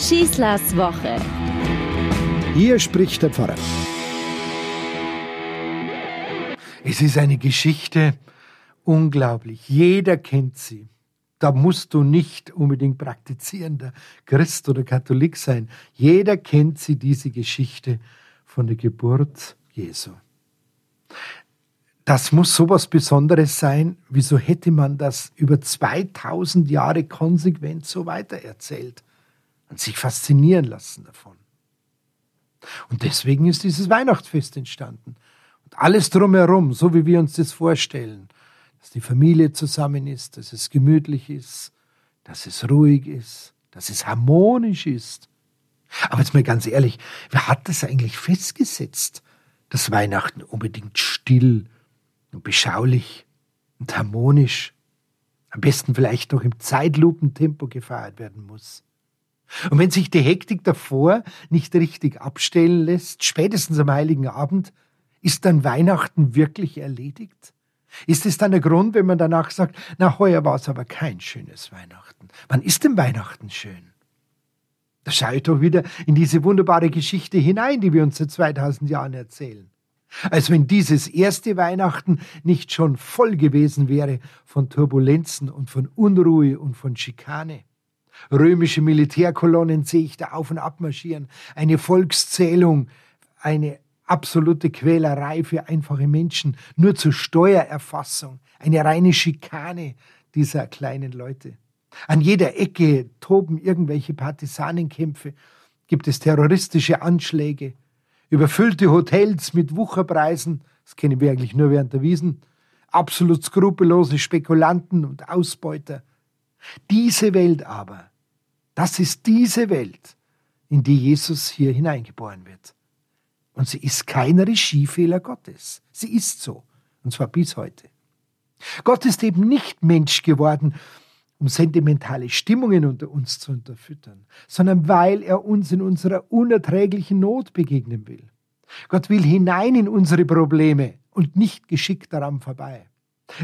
Schießlers Woche. Hier spricht der Pfarrer. Es ist eine Geschichte unglaublich. Jeder kennt sie. Da musst du nicht unbedingt praktizierender Christ oder Katholik sein. Jeder kennt sie, diese Geschichte von der Geburt Jesu. Das muss sowas Besonderes sein. Wieso hätte man das über 2000 Jahre konsequent so weitererzählt und sich faszinieren lassen davon? Und deswegen ist dieses Weihnachtsfest entstanden. Und alles drumherum, so wie wir uns das vorstellen, dass die Familie zusammen ist, dass es gemütlich ist, dass es ruhig ist, dass es harmonisch ist. Aber jetzt mal ganz ehrlich, wer hat das eigentlich festgesetzt, dass Weihnachten unbedingt still und beschaulich und harmonisch, am besten vielleicht noch im Zeitlupentempo gefeiert werden muss? Und wenn sich die Hektik davor nicht richtig abstellen lässt, spätestens am heiligen Abend, ist dann Weihnachten wirklich erledigt? Ist es dann der Grund, wenn man danach sagt, na, heuer war es aber kein schönes Weihnachten? Wann ist denn Weihnachten schön? Da schaue ich doch wieder in diese wunderbare Geschichte hinein, die wir uns seit 2000 Jahren erzählen. Als wenn dieses erste Weihnachten nicht schon voll gewesen wäre von Turbulenzen und von Unruhe und von Schikane. Römische Militärkolonnen sehe ich da auf und ab marschieren. Eine Volkszählung, eine absolute Quälerei für einfache Menschen, nur zur Steuererfassung, eine reine Schikane dieser kleinen Leute. An jeder Ecke toben irgendwelche Partisanenkämpfe, gibt es terroristische Anschläge, überfüllte Hotels mit Wucherpreisen, das kennen wir eigentlich nur während der Wiesen, absolut skrupellose Spekulanten und Ausbeuter. Diese Welt aber das ist diese Welt, in die Jesus hier hineingeboren wird. Und sie ist kein Regiefehler Gottes. Sie ist so. Und zwar bis heute. Gott ist eben nicht Mensch geworden, um sentimentale Stimmungen unter uns zu unterfüttern, sondern weil er uns in unserer unerträglichen Not begegnen will. Gott will hinein in unsere Probleme und nicht geschickt daran vorbei.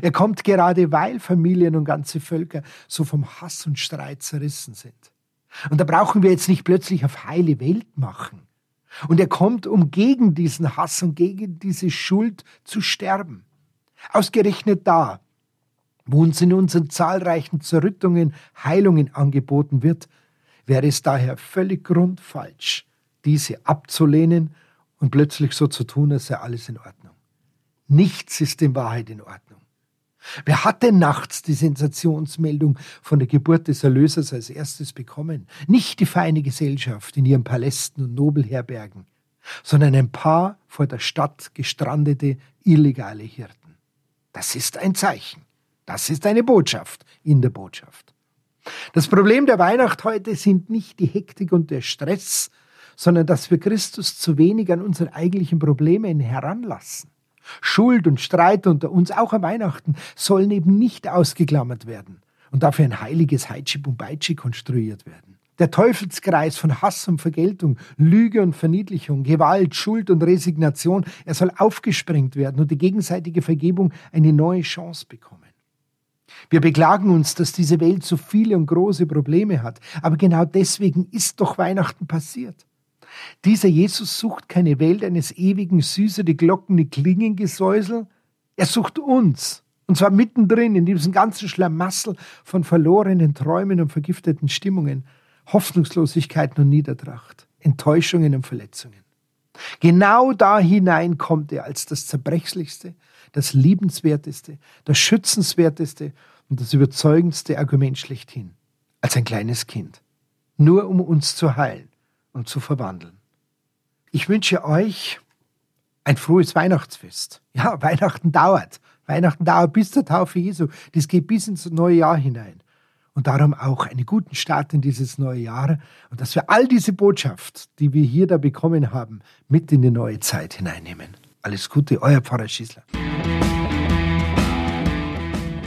Er kommt gerade, weil Familien und ganze Völker so vom Hass und Streit zerrissen sind. Und da brauchen wir jetzt nicht plötzlich auf heile Welt machen. Und er kommt, um gegen diesen Hass und gegen diese Schuld zu sterben. Ausgerechnet da, wo uns in unseren zahlreichen Zerrüttungen Heilungen angeboten wird, wäre es daher völlig grundfalsch, diese abzulehnen und plötzlich so zu tun, als sei alles in Ordnung. Nichts ist in Wahrheit in Ordnung. Wer hat denn nachts die Sensationsmeldung von der Geburt des Erlösers als erstes bekommen? Nicht die feine Gesellschaft in ihren Palästen und Nobelherbergen, sondern ein paar vor der Stadt gestrandete illegale Hirten. Das ist ein Zeichen. Das ist eine Botschaft in der Botschaft. Das Problem der Weihnacht heute sind nicht die Hektik und der Stress, sondern dass wir Christus zu wenig an unseren eigentlichen Problemen heranlassen. Schuld und Streit unter uns, auch am Weihnachten, sollen eben nicht ausgeklammert werden und dafür ein heiliges Heitschip und Beitschi konstruiert werden. Der Teufelskreis von Hass und Vergeltung, Lüge und Verniedlichung, Gewalt, Schuld und Resignation, er soll aufgesprengt werden und die gegenseitige Vergebung eine neue Chance bekommen. Wir beklagen uns, dass diese Welt so viele und große Probleme hat, aber genau deswegen ist doch Weihnachten passiert. Dieser Jesus sucht keine Welt eines ewigen Süße, die Glocken, die Klingengesäusel. Er sucht uns. Und zwar mittendrin in diesem ganzen Schlamassel von verlorenen Träumen und vergifteten Stimmungen, Hoffnungslosigkeiten und Niedertracht, Enttäuschungen und Verletzungen. Genau da hinein kommt er als das Zerbrechlichste, das Liebenswerteste, das Schützenswerteste und das überzeugendste Argument schlechthin, als ein kleines Kind, nur um uns zu heilen und zu verwandeln. Ich wünsche euch ein frohes Weihnachtsfest. Ja, Weihnachten dauert. Weihnachten dauert bis zur Taufe Jesu. Das geht bis ins neue Jahr hinein. Und darum auch einen guten Start in dieses neue Jahr und dass wir all diese Botschaft, die wir hier da bekommen haben, mit in die neue Zeit hineinnehmen. Alles Gute, euer Pfarrer Schießler.